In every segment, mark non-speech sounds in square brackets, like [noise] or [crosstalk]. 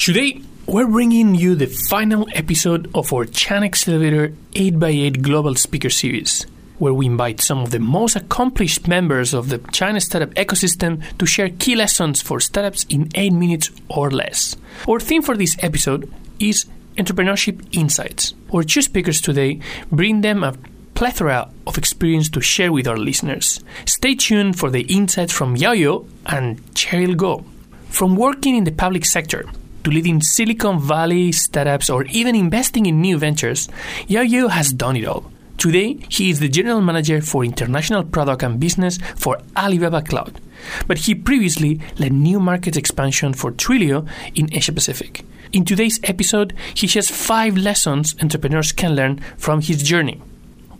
Today, we're bringing you the final episode of our China Accelerator 8x8 Global Speaker Series, where we invite some of the most accomplished members of the China startup ecosystem to share key lessons for startups in 8 minutes or less. Our theme for this episode is Entrepreneurship Insights. Our two speakers today bring them a plethora of experience to share with our listeners. Stay tuned for the insights from Yaoyo and Cheryl Goh. From working in the public sector to leading Silicon Valley startups or even investing in new ventures, Yaoyo has done it all. Today, he is the general manager for international product and business for Alibaba Cloud. But he previously led new market expansion for Twilio in Asia Pacific. In today's episode, he shares five lessons entrepreneurs can learn from his journey.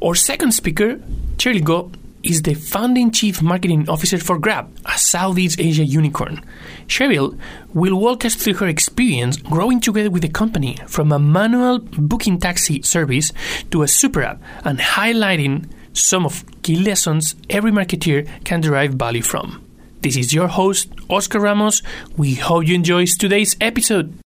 Our second speaker, Cheryl is the founding chief marketing officer for Grab, a Southeast Asia unicorn. Cheryl will walk us through her experience growing together with the company from a manual booking taxi service to a super app and highlighting some of key lessons every marketeer can derive value from. This is your host, Oscar Ramos. We hope you enjoy today's episode.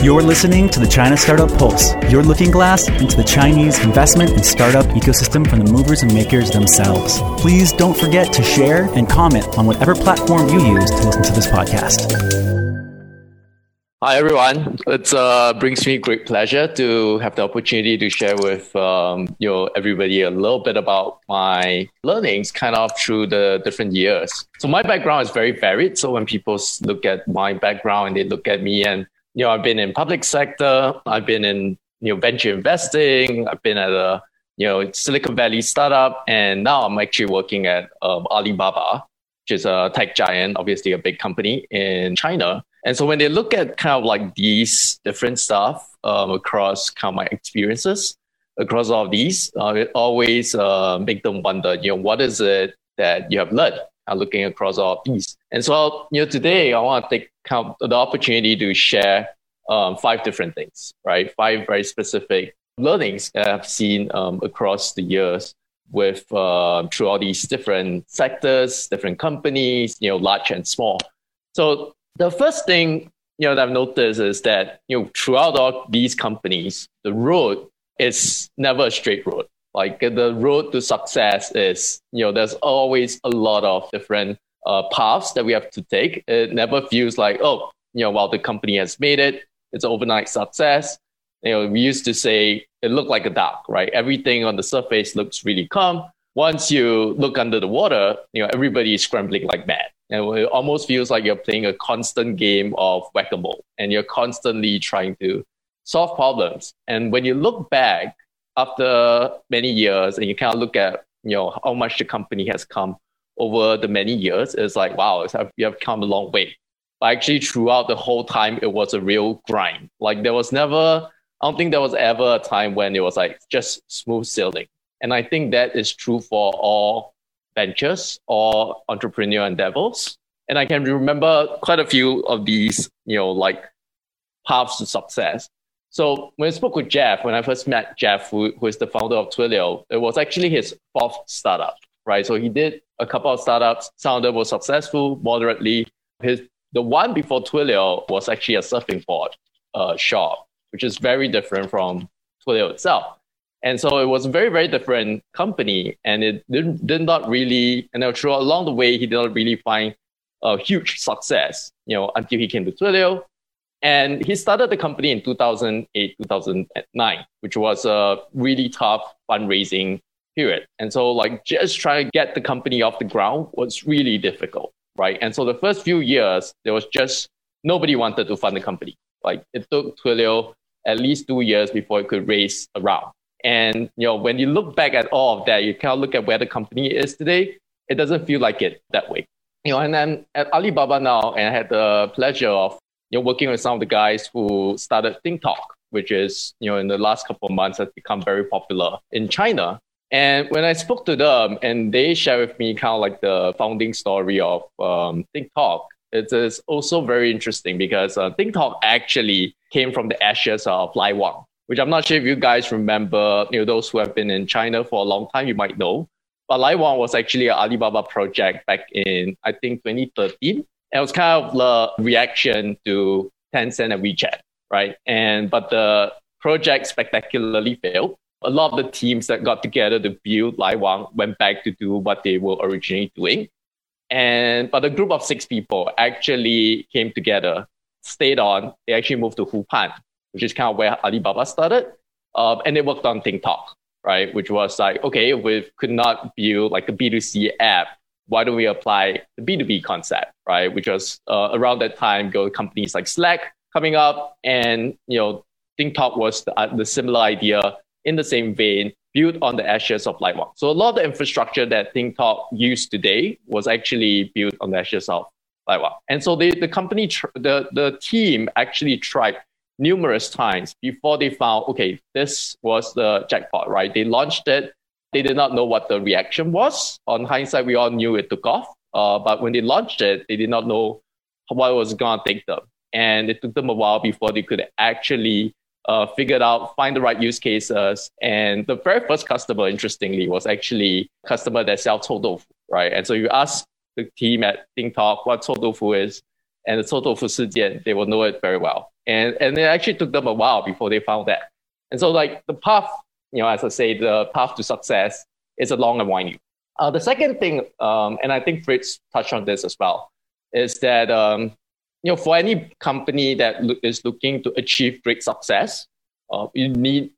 You're listening to the China Startup Pulse, your looking glass into the Chinese investment and startup ecosystem from the movers and makers themselves. Please don't forget to share and comment on whatever platform you use to listen to this podcast. Hi everyone. It uh, brings me great pleasure to have the opportunity to share with um, you know everybody a little bit about my learnings, kind of through the different years. So my background is very varied. So when people look at my background and they look at me, and you know I've been in public sector, I've been in you know venture investing, I've been at a you know Silicon Valley startup, and now I'm actually working at um, Alibaba, which is a tech giant, obviously a big company in China. And so when they look at kind of like these different stuff um, across kind of my experiences across all of these, uh, it always uh, make them wonder, you know, what is it that you have learned uh, looking across all of these? And so, you know, today I want to take the opportunity to share um, five different things, right? Five very specific learnings that I've seen um, across the years with uh, through all these different sectors, different companies, you know, large and small. So the first thing you know that I've noticed is that you know throughout all these companies, the road is never a straight road. Like the road to success is you know there's always a lot of different uh, paths that we have to take. It never feels like oh you know while the company has made it, it's overnight success. You know we used to say it looked like a duck, right? Everything on the surface looks really calm. Once you look under the water, you know everybody is scrambling like mad. And it almost feels like you're playing a constant game of whack a mole and you're constantly trying to solve problems. And when you look back after many years and you kind of look at you know how much the company has come over the many years, it's like, wow, it's, you have come a long way. But actually, throughout the whole time, it was a real grind. Like there was never, I don't think there was ever a time when it was like just smooth sailing. And I think that is true for all ventures or entrepreneur endeavors. And I can remember quite a few of these, you know, like paths to success. So when I spoke with Jeff, when I first met Jeff, who, who is the founder of Twilio, it was actually his fourth startup, right? So he did a couple of startups. Some of them were successful moderately. His the one before Twilio was actually a surfing board uh, shop, which is very different from Twilio itself. And so it was a very, very different company. And it did, did not really, and through along the way, he did not really find a huge success, you know, until he came to Twilio. And he started the company in 2008, 2009, which was a really tough fundraising period. And so like just trying to get the company off the ground was really difficult, right? And so the first few years, there was just nobody wanted to fund the company. Like it took Twilio at least two years before it could raise a round. And you know, when you look back at all of that, you kind of look at where the company is today. It doesn't feel like it that way. You know, and then at Alibaba now, and I had the pleasure of you know working with some of the guys who started DingTalk, which is you know in the last couple of months has become very popular in China. And when I spoke to them and they shared with me kind of like the founding story of um, DingTalk, it is also very interesting because uh, DingTalk actually came from the ashes of Laiwang, which I'm not sure if you guys remember, you know, those who have been in China for a long time, you might know. But Laiwang was actually an Alibaba project back in, I think, 2013. and It was kind of the reaction to Tencent and WeChat, right? And but the project spectacularly failed. A lot of the teams that got together to build Laiwang went back to do what they were originally doing. And but a group of six people actually came together, stayed on. They actually moved to Wuhan, which is kind of where Alibaba started, um, and they worked on DingTalk, right? Which was like, okay, we could not build like a B2C app. Why don't we apply the B2B concept, right? Which was uh, around that time, go companies like Slack coming up, and you know, DingTalk was the, uh, the similar idea in the same vein built on the ashes of Laiwang. So a lot of the infrastructure that DingTalk used today was actually built on the ashes of Laiwang. And so the, the company, tr- the, the team actually tried numerous times before they found, okay, this was the jackpot, right? They launched it. They did not know what the reaction was. On hindsight, we all knew it took off. Uh, but when they launched it, they did not know what was going to take them. And it took them a while before they could actually uh, figured out, find the right use cases. And the very first customer, interestingly, was actually customer that sells Tofu, right? And so you ask the team at DingTalk what Tofu is, and the Tofu Sijian, they will know it very well. And, and it actually took them a while before they found that. And so like the path, you know, as I say, the path to success is a long and winding. Uh, the second thing, um, and I think Fritz touched on this as well, is that um, you know, for any company that lo- is looking to achieve great success, uh, you need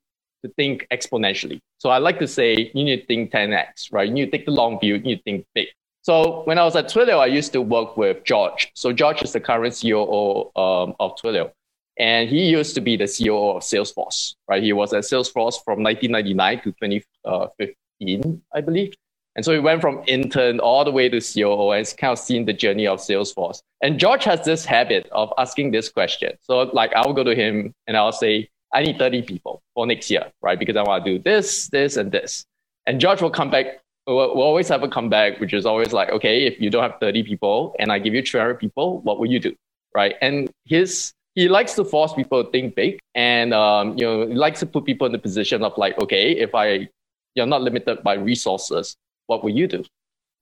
to think exponentially. So I like to say you need to think 10x, right? You need to take the long view, you need to think big. So when I was at Twilio, I used to work with George. So George is the current CEO um, of Twilio. And he used to be the CEO of Salesforce, right? He was at Salesforce from 1999 to 2015, I believe. And so he went from intern all the way to COO and kind of seen the journey of Salesforce. And George has this habit of asking this question. So like I'll go to him and I'll say, I need 30 people for next year, right? Because I want to do this, this, and this. And George will come back. We'll, we'll always have a comeback, which is always like, okay, if you don't have 30 people and I give you 200 people, what will you do? Right. And his, he likes to force people to think big and, um, you know, he likes to put people in the position of like, okay, if I, you're not limited by resources, what will you do?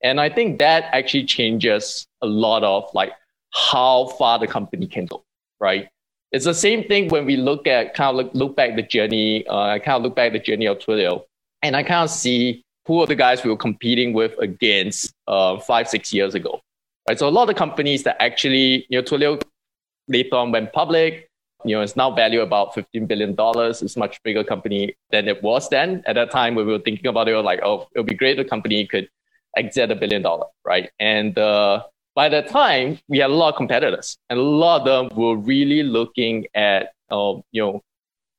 And I think that actually changes a lot of like how far the company can go, right? It's the same thing when we look at kind of look, look back the journey. Uh, I kind of look back the journey of Twilio, and I kind of see who are the guys we were competing with against uh, five, six years ago, right? So a lot of companies that actually, you know, Twilio later on went public. You know, it's now valued about $15 billion. It's a much bigger company than it was then. At that time, when we were thinking about it, we were like, oh, it would be great if the company could exit a billion dollar, right? And uh, by that time, we had a lot of competitors, and a lot of them were really looking at, uh, you know,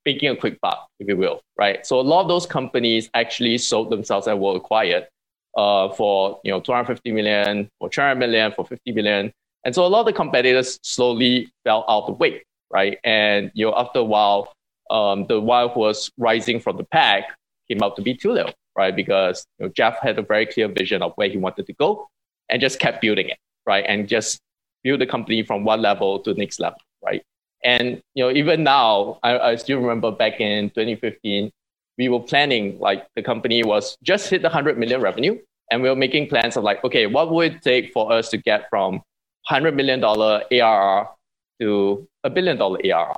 making a quick buck, if you will, right? So a lot of those companies actually sold themselves and were acquired uh, for, you know, 250 million, for 200 million, for 50 million. And so a lot of the competitors slowly fell out of the way right? And you know, after a while, um, the one who was rising from the pack came out to be Twilio, right? Because you know, Jeff had a very clear vision of where he wanted to go, and just kept building it, right? And just build the company from one level to the next level, right? And you know, even now, I, I still remember back in 2015, we were planning like the company was just hit the 100 million revenue, and we were making plans of like, okay, what would it take for us to get from 100 million dollar ARR to a billion dollar ARR,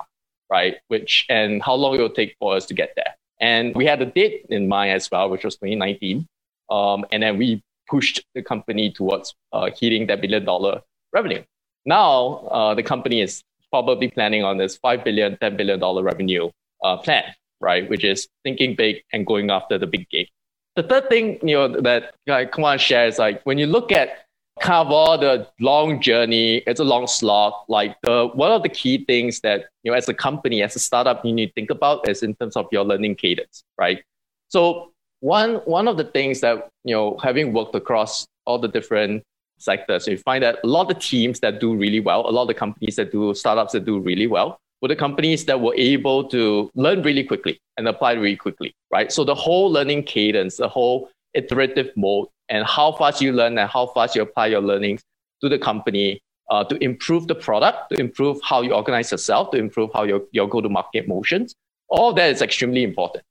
right? Which and how long it will take for us to get there. And we had a date in mind as well, which was 2019. Um, and then we pushed the company towards uh, hitting that billion dollar revenue. Now uh, the company is probably planning on this five billion, ten billion dollar revenue uh, plan, right? Which is thinking big and going after the big game. The third thing, you know, that I want to share is like when you look at cover the long journey. It's a long slog. Like the one of the key things that you know, as a company, as a startup, you need to think about is in terms of your learning cadence, right? So one one of the things that you know, having worked across all the different sectors, you find that a lot of teams that do really well, a lot of the companies that do startups that do really well, were the companies that were able to learn really quickly and apply really quickly, right? So the whole learning cadence, the whole iterative mode, and how fast you learn and how fast you apply your learnings to the company uh, to improve the product, to improve how you organize yourself, to improve how your, your go-to-market motions. All that is extremely important,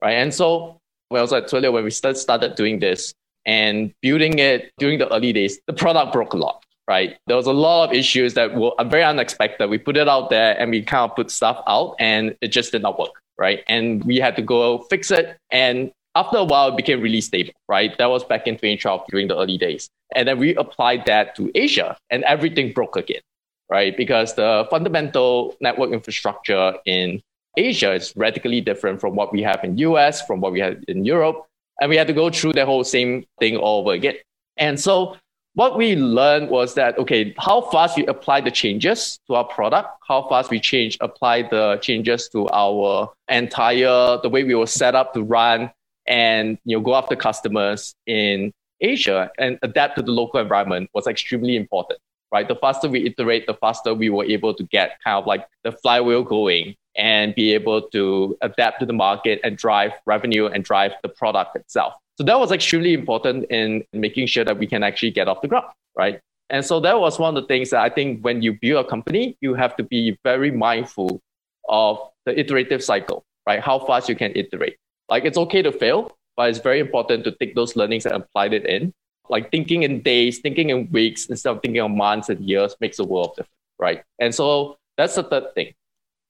right? And so when I was at Twilio, when we start, started doing this and building it during the early days, the product broke a lot, right? There was a lot of issues that were very unexpected. We put it out there and we kind of put stuff out and it just did not work, right? And we had to go fix it. And after a while, it became really stable, right? That was back in 2012 during the early days. And then we applied that to Asia and everything broke again, right? Because the fundamental network infrastructure in Asia is radically different from what we have in US, from what we have in Europe. And we had to go through the whole same thing all over again. And so what we learned was that, okay, how fast we apply the changes to our product, how fast we change, apply the changes to our entire, the way we were set up to run and, you know, go after customers in Asia and adapt to the local environment was extremely important, right? The faster we iterate, the faster we were able to get kind of like the flywheel going and be able to adapt to the market and drive revenue and drive the product itself. So that was extremely important in making sure that we can actually get off the ground, right? And so that was one of the things that I think when you build a company, you have to be very mindful of the iterative cycle, right? How fast you can iterate. Like it's okay to fail, but it's very important to take those learnings and apply it in. Like thinking in days, thinking in weeks instead of thinking of months and years makes a world of difference, right? And so that's the third thing.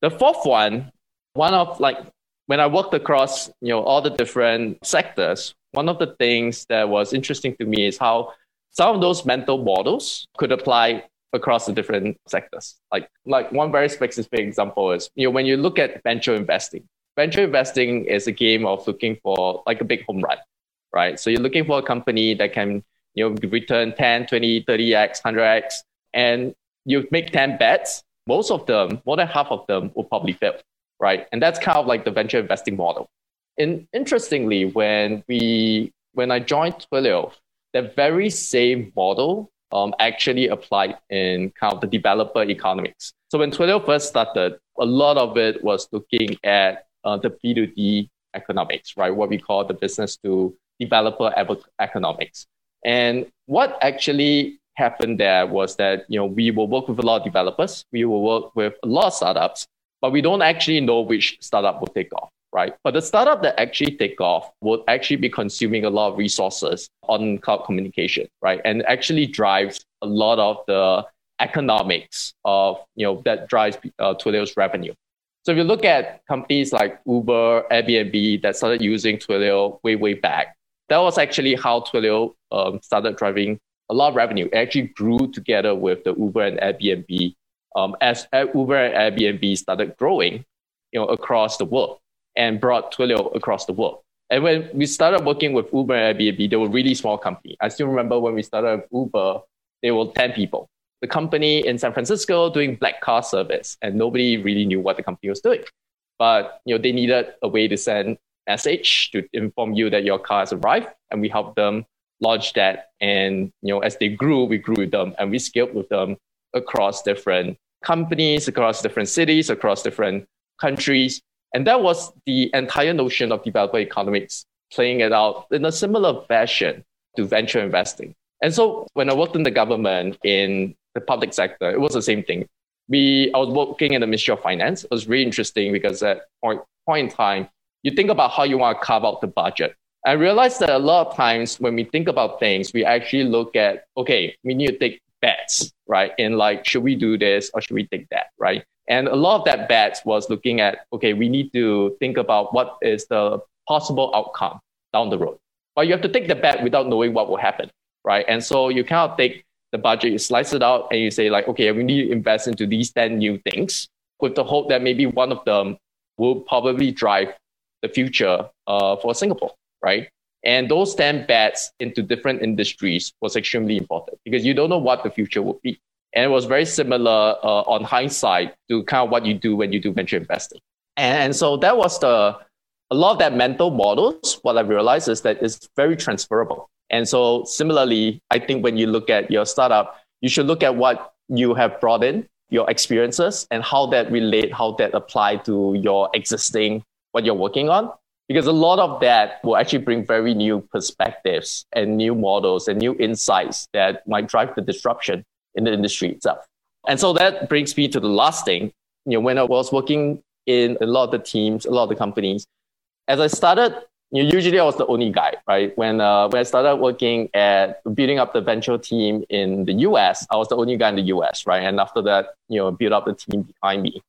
The fourth one, one of like when I worked across you know all the different sectors, one of the things that was interesting to me is how some of those mental models could apply across the different sectors. Like like one very specific example is you know when you look at venture investing, venture investing is a game of looking for like a big home run, right? So you're looking for a company that can you know return 10, 20, 30x, 100x, and you make 10 bets most of them, more than half of them, will probably fail, right? And that's kind of like the venture investing model. And interestingly, when we when I joined Twilio, that very same model um, actually applied in kind of the developer economics. So when Twilio first started, a lot of it was looking at uh, the B2D economics, right? What we call the business to developer economics. And what actually happened there was that you know we will work with a lot of developers, we will work with a lot of startups, but we don't actually know which startup will take off, right? But the startup that actually take off will actually be consuming a lot of resources on cloud communication, right? And actually drives a lot of the economics of you know that drives uh, Twilio's revenue. So if you look at companies like Uber, Airbnb that started using Twilio way way back, that was actually how Twilio um, started driving a lot of revenue. It actually grew together with the Uber and Airbnb. Um, as Uber and Airbnb started growing, you know, across the world and brought Twilio across the world. And when we started working with Uber and Airbnb, they were really small company. I still remember when we started with Uber, they were 10 people. The company in San Francisco doing black car service, and nobody really knew what the company was doing. But you know, they needed a way to send a message to inform you that your car has arrived, and we helped them launched that. And you know, as they grew, we grew with them and we scaled with them across different companies, across different cities, across different countries. And that was the entire notion of developer economics, playing it out in a similar fashion to venture investing. And so when I worked in the government in the public sector, it was the same thing. We, I was working in the Ministry of Finance. It was really interesting because at point, point in time, you think about how you want to carve out the budget. I realized that a lot of times when we think about things, we actually look at, okay, we need to take bets, right? And like, should we do this or should we take that, right? And a lot of that bets was looking at, okay, we need to think about what is the possible outcome down the road. But you have to take the bet without knowing what will happen, right? And so you cannot take the budget, you slice it out and you say like, okay, we need to invest into these 10 new things with the hope that maybe one of them will probably drive the future uh, for Singapore right? And those 10 bets into different industries was extremely important because you don't know what the future will be. And it was very similar uh, on hindsight to kind of what you do when you do venture investing. And so that was the, a lot of that mental models, what I realized is that it's very transferable. And so similarly, I think when you look at your startup, you should look at what you have brought in your experiences and how that relate, how that apply to your existing, what you're working on. Because a lot of that will actually bring very new perspectives and new models and new insights that might drive the disruption in the industry itself. And so that brings me to the last thing. You know, when I was working in a lot of the teams, a lot of the companies, as I started, usually I was the only guy, right? When uh, when I started working at building up the venture team in the US, I was the only guy in the US, right? And after that, you know, build up the team behind me.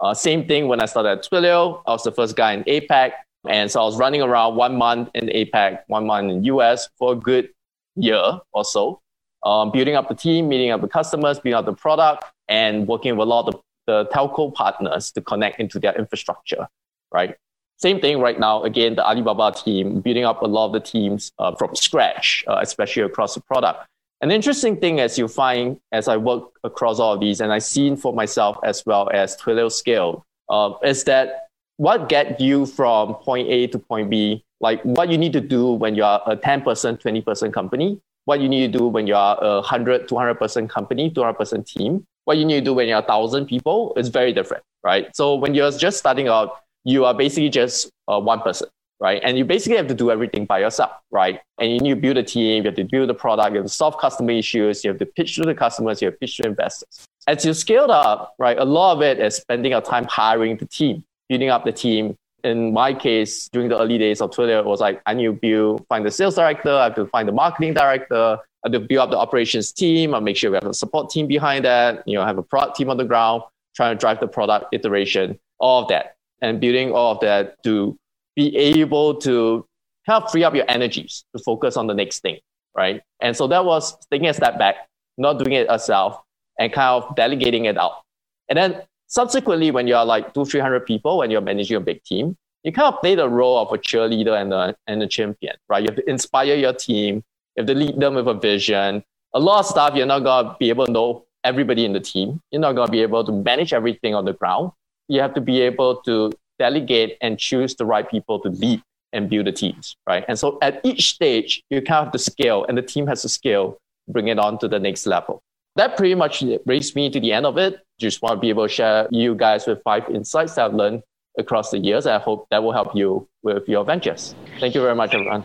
Uh, same thing when I started at Twilio, I was the first guy in APAC. And so I was running around one month in APAC, one month in US for a good year or so um, building up the team, meeting up the customers, building up the product, and working with a lot of the telco partners to connect into their infrastructure, right? Same thing right now. Again, the Alibaba team building up a lot of the teams uh, from scratch, uh, especially across the product. An interesting thing as you find as I work across all of these, and I've seen for myself as well as Twilio scale, uh, is that what get you from point A to point B, like what you need to do when you're a 10%, 20% company what you need to do when you are a 100, 200 person company, 200% team, what you need to do when you're a thousand people is very different, right? So when you're just starting out, you are basically just uh, one person, right? And you basically have to do everything by yourself, right? And you need to build a team, you have to build a product, you have to solve customer issues, you have to pitch to the customers, you have to pitch to investors. As you scale up, right, a lot of it is spending your time hiring the team, building up the team, in my case, during the early days of Twilio, it was like I need to build, find the sales director, I have to find the marketing director, I have to build up the operations team, I make sure we have a support team behind that, you know, have a product team on the ground, trying to drive the product iteration, all of that, and building all of that to be able to help free up your energies to focus on the next thing, right? And so that was taking a step back, not doing it yourself, and kind of delegating it out. And then subsequently, when you're like two, 300 people, when you're managing a big team, you kind of play the role of a cheerleader and a, and a champion, right? You have to inspire your team. You have to lead them with a vision. A lot of stuff you're not going to be able to know everybody in the team. You're not going to be able to manage everything on the ground. You have to be able to delegate and choose the right people to lead and build the teams, right? And so at each stage, you kind of have to scale and the team has to scale, bring it on to the next level that pretty much brings me to the end of it. Just want to be able to share you guys with five insights I've learned across the years. I hope that will help you with your ventures. Thank you very much, everyone.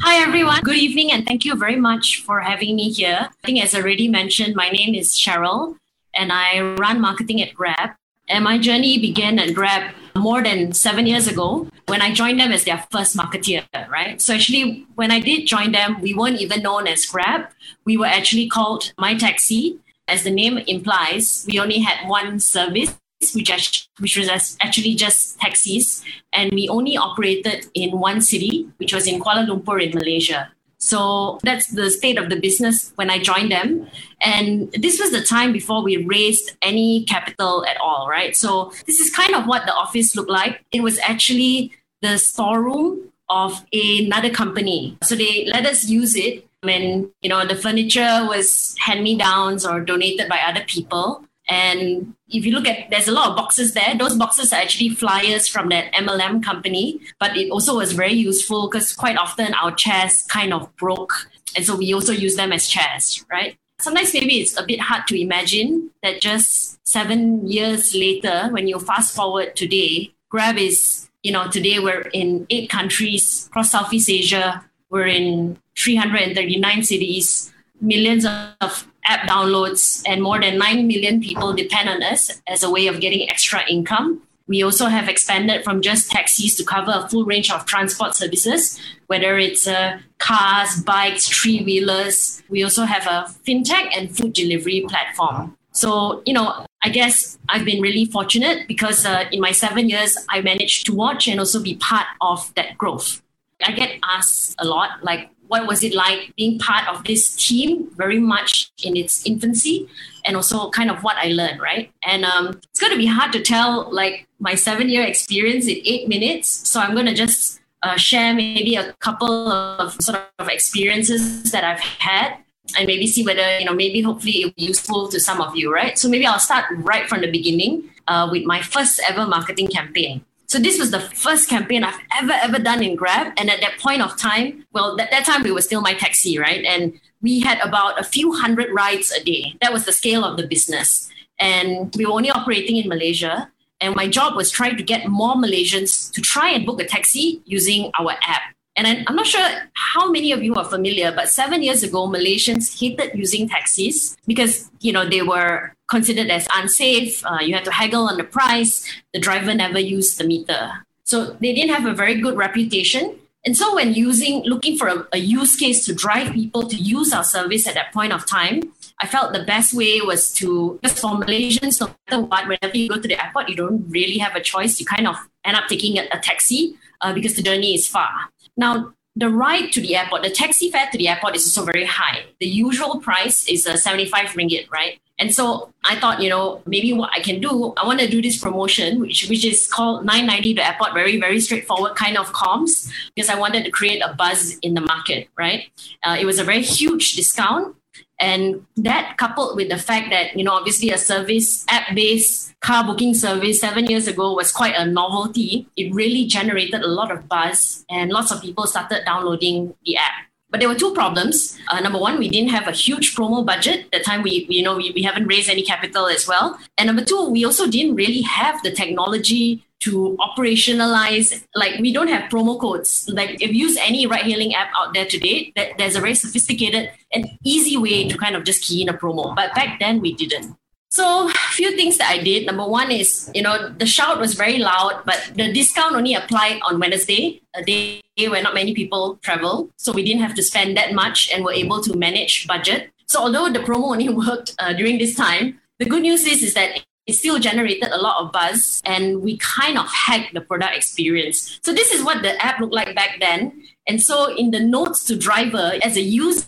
Hi, everyone. Good evening, and thank you very much for having me here. I think, as already mentioned, my name is Cheryl, and I run marketing at Grab. And my journey began at Grab more than seven years ago when I joined them as their first marketeer, right? So actually, when I did join them, we weren't even known as Grab. We were actually called MyTeksi. As the name implies, we only had one service, which, which was actually just taxis. And we only operated in one city, which was in Kuala Lumpur in Malaysia. So that's the state of the business when I joined them. And this was the time before we raised any capital at all, right? So this is kind of what the office looked like. It was actually the storeroom of another company. So they let us use it. And, you know, the furniture was hand me downs or donated by other people. And if you look at, there's a lot of boxes there. Those boxes are actually flyers from that MLM company, but it also was very useful because quite often our chairs kind of broke. And so we also use them as chairs, right? Sometimes maybe it's a bit hard to imagine that just seven years later, when you fast forward today, Grab is, you know, today we're in eight countries across Southeast Asia. We're in 339 cities, millions of app downloads, and more than 9 million people depend on us as a way of getting extra income. We also have expanded from just taxis to cover a full range of transport services, whether it's uh, cars, bikes, three wheelers. We also have a fintech and food delivery platform. So, you know, I guess I've been really fortunate because uh, in my seven years, I managed to watch and also be part of that growth. I get asked a lot, like, what was it like being part of this team very much in its infancy and also kind of what i learned right? And um, it's going to be hard to tell like my seven year experience in eight minutes. So i'm going to just uh, share maybe a couple of sort of experiences that i've had and maybe see whether you know maybe hopefully it'll be useful to some of you right? So maybe i'll start right from the beginning uh, with my first ever marketing campaign So this was the first campaign I've ever, ever done in Grab. And at that point of time, well, at that time we were still MyTeksi, right? And we had about a few hundred rides a day. That was the scale of the business. And we were only operating in Malaysia. And my job was trying to get more Malaysians to try and book a taxi using our app. And I'm not sure how many of you are familiar, but seven years ago, Malaysians hated using taxis because you know they were considered as unsafe. Uh, you had to haggle on the price. The driver never used the meter, so they didn't have a very good reputation. And so, when using, looking for a, a use case to drive people to use our service at that point of time, I felt the best way was to, because for Malaysians, no matter what, whenever you go to the airport, you don't really have a choice. You kind of end up taking a, a taxi uh, because the journey is far. Now, the ride to the airport, the taxi fare to the airport is also very high. The usual price is uh, 75 ringgit, right? And so I thought, you know, maybe what I can do, I want to do this promotion, which which is called 990 to airport, very, very straightforward kind of comms, because I wanted to create a buzz in the market, right? Uh, it was a very huge discount. And that coupled with the fact that, you know, obviously a service, app based car booking service seven years ago was quite a novelty, it really generated a lot of buzz and lots of people started downloading the app. But there were two problems. Uh, number one, we didn't have a huge promo budget. At the time, we, you know, we, we haven't raised any capital as well. And number two, we also didn't really have the technology to operationalize like we don't have promo codes. Like if you use any ride hailing app out there today that there's a very sophisticated and easy way to kind of just key in a promo. But back then we didn't. So a few things that i did. Number one is you know the shout was very loud but the discount only applied on wednesday a day where not many people travel. So we didn't have to spend that much and were able to manage budget. So although the promo only [laughs] worked uh, during this time the good news is, is that it still generated a lot of buzz and we kind of hacked the product experience. So this is what the app looked like back then. And so in the notes to driver, as a user,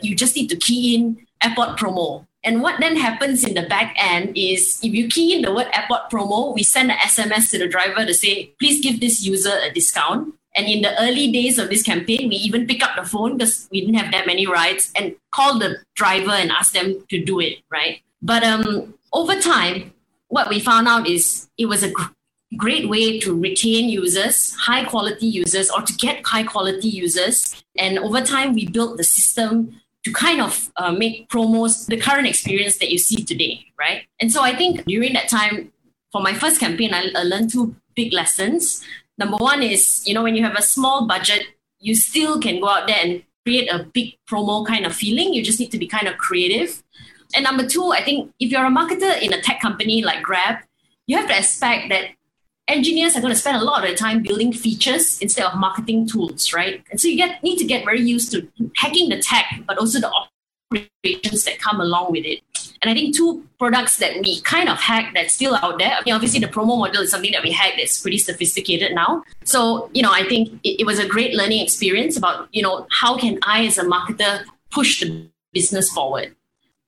you just need to key in airport promo. And what then happens in the back end is if you key in the word airport promo, we send an SMS to the driver to say, please give this user a discount. And in the early days of this campaign, we even pick up the phone because we didn't have that many rides and call the driver and ask them to do it, right? But um, over time, what we found out is it was a gr- great way to retain users, high quality users, or to get high quality users. And over time, we built the system to kind of uh, make promos the current experience that you see today, right? And so I think during that time, for my first campaign, I, I learned two big lessons. Number one is, you know, when you have a small budget, you still can go out there and create a big promo kind of feeling. You just need to be kind of creative. And number two, I think if you're a marketer in a tech company like Grab, you have to expect that engineers are going to spend a lot of time building features instead of marketing tools, right? And so you get need to get very used to hacking the tech, but also the operations that come along with it. And I think two products that we kind of hacked that's still out there. I mean, obviously the promo model is something that we hacked that's pretty sophisticated now. So, you know, I think it, it was a great learning experience about, you know, how can I as a marketer push the business forward?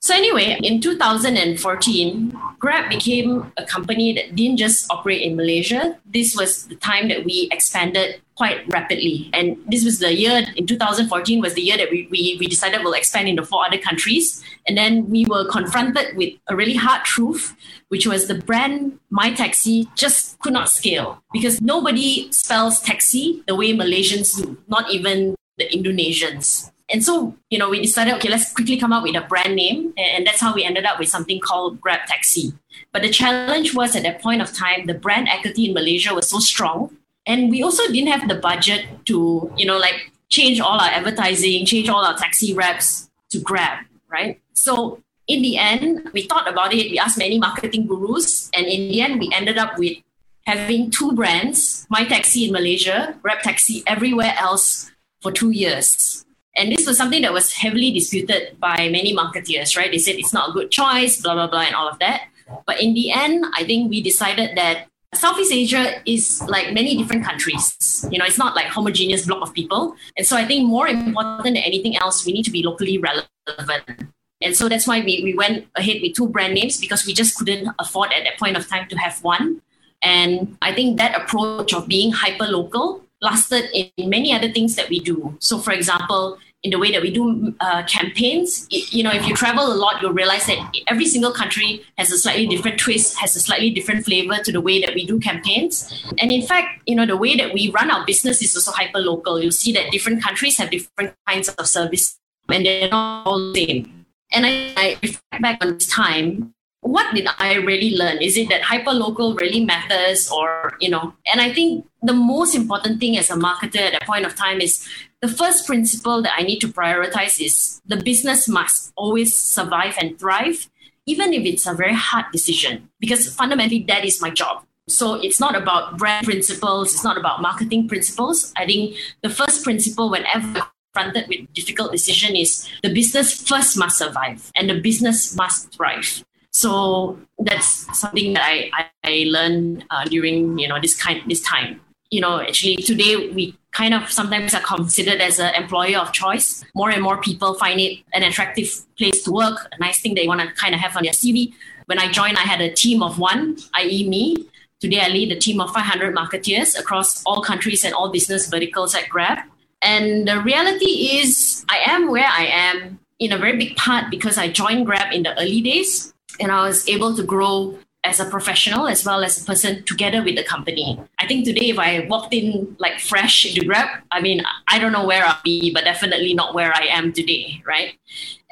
So anyway, in 2014, Grab became a company that didn't just operate in Malaysia. This was the time that we expanded quite rapidly. And this was the year in 2014 was the year that we, we, we decided we'll expand into four other countries. And then we were confronted with a really hard truth, which was the brand MyTeksi just could not scale because nobody spells taxi the way Malaysians do, not even the Indonesians. And so, you know, we decided, okay, let's quickly come up with a brand name. And that's how we ended up with something called Grab Taxi. But the challenge was at that point of time, the brand equity in Malaysia was so strong. And we also didn't have the budget to, you know, like change all our advertising, change all our taxi reps to Grab, right? So in the end, we thought about it. We asked many marketing gurus. And in the end, we ended up with having two brands, MyTeksi in Malaysia, Grab Taxi everywhere else for two years. And this was something that was heavily disputed by many marketeers, right? They said it's not a good choice, blah, blah, blah, and all of that. But in the end, I think we decided that Southeast Asia is like many different countries. You know, it's not like homogeneous block of people. And so I think more important than anything else, we need to be locally relevant. And so that's why we, we went ahead with two brand names because we just couldn't afford at that point of time to have one. And I think that approach of being hyper local lasted in many other things that we do. So, for example, in the way that we do uh, campaigns. It, you know, if you travel a lot, you'll realize that every single country has a slightly different twist, has a slightly different flavor to the way that we do campaigns. And in fact, you know, the way that we run our business is also hyper local. You'll see that different countries have different kinds of service, and they're not all the same. And I, I reflect back on this time what did I really learn? Is it that hyperlocal really matters or, you know, and I think the most important thing as a marketer at that point of time is the first principle that I need to prioritize is the business must always survive and thrive, even if it's a very hard decision, because fundamentally that is my job. So it's not about brand principles, it's not about marketing principles. I think the first principle whenever confronted with difficult decision is the business first must survive and the business must thrive. So that's something that I, I, I learned uh, during you know this kind this time. You know, actually today we kind of sometimes are considered as an employer of choice. More and more people find it an attractive place to work, a nice thing they want to kind of have on their CV. When I joined, I had a team of one, i.e., me. Today, I lead a team of 500 marketeers across all countries and all business verticals at Grab. And the reality is, I am where I am in a very big part because I joined Grab in the early days and I was able to grow as a professional as well as a person together with the company. I think today, if I walked in like fresh into Grab, I mean, I don't know where I'll be, but definitely not where I am today, right?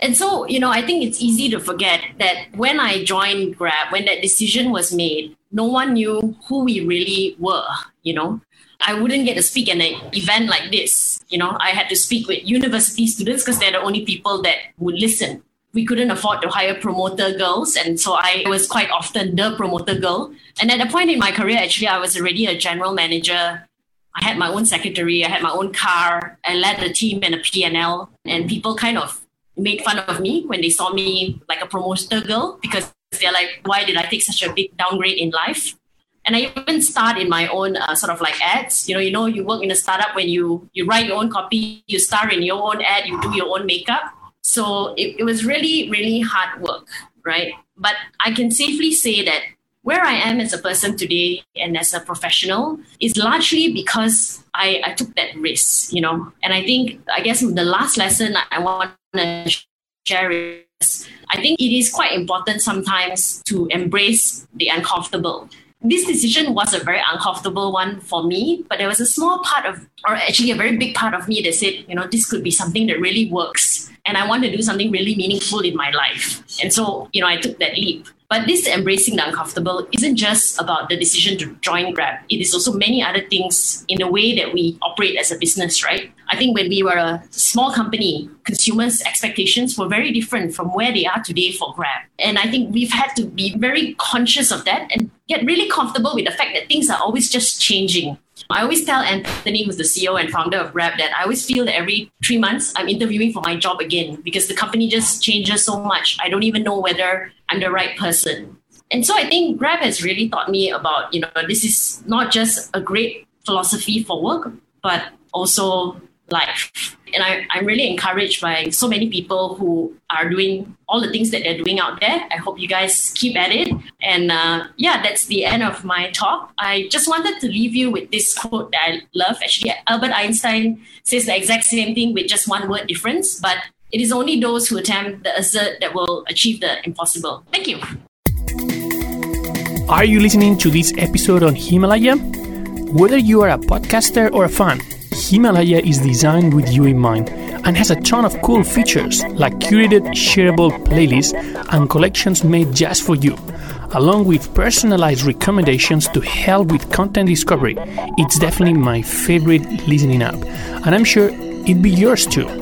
And so, you know, I think it's easy to forget that when I joined Grab, when that decision was made, no one knew who we really were, you know. I wouldn't get to speak at an event like this. You know, I had to speak with university students because they're the only people that would listen we couldn't afford to hire promoter girls. And so I was quite often the promoter girl. And at a point in my career, actually, I was already a general manager. I had my own secretary, I had my own car, I led a team and a PNL. And people kind of made fun of me when they saw me like a promoter girl because they're like, why did I take such a big downgrade in life? And I even start in my own uh, sort of like ads. You know, you know, you work in a startup when you you write your own copy, you star in your own ad, you do your own makeup so it, it was really, really hard work, right? But I can safely say that where I am as a person today and as a professional is largely because I, I took that risk, you know. And I think, I guess the last lesson I want to share is I think it is quite important sometimes to embrace the uncomfortable. This decision was a very uncomfortable one for me, but there was a small part of, or actually a very big part of me that said, you know, this could be something that really works and I want to do something really meaningful in my life. And so, you know, I took that leap. But this embracing the uncomfortable isn't just about the decision to join Grab. It is also many other things in the way that we operate as a business, right? I think when we were a small company, consumers' expectations were very different from where they are today for Grab. And I think we've had to be very conscious of that and get really comfortable with the fact that things are always just changing. I always tell Anthony, who's the CEO and founder of Grab, that I always feel that every three months I'm interviewing for my job again because the company just changes so much. I don't even know whether I'm the right person. And so I think Grab has really taught me about, you know, this is not just a great philosophy for work, but also life. And I, I'm really encouraged by so many people who are doing all the things that they're doing out there. I hope you guys keep at it. And uh, yeah, that's the end of my talk. I just wanted to leave you with this quote that I love. Actually, Albert Einstein says the exact same thing with just one word difference, but it is only those who attempt the assert that will achieve the impossible. Thank you. Are you listening to this episode on Himalaya? Whether you are a podcaster or a fan, Himalaya is designed with you in mind and has a ton of cool features like curated, shareable playlists and collections made just for you, along with personalized recommendations to help with content discovery. It's definitely my favorite listening app, and I'm sure it'd be yours too.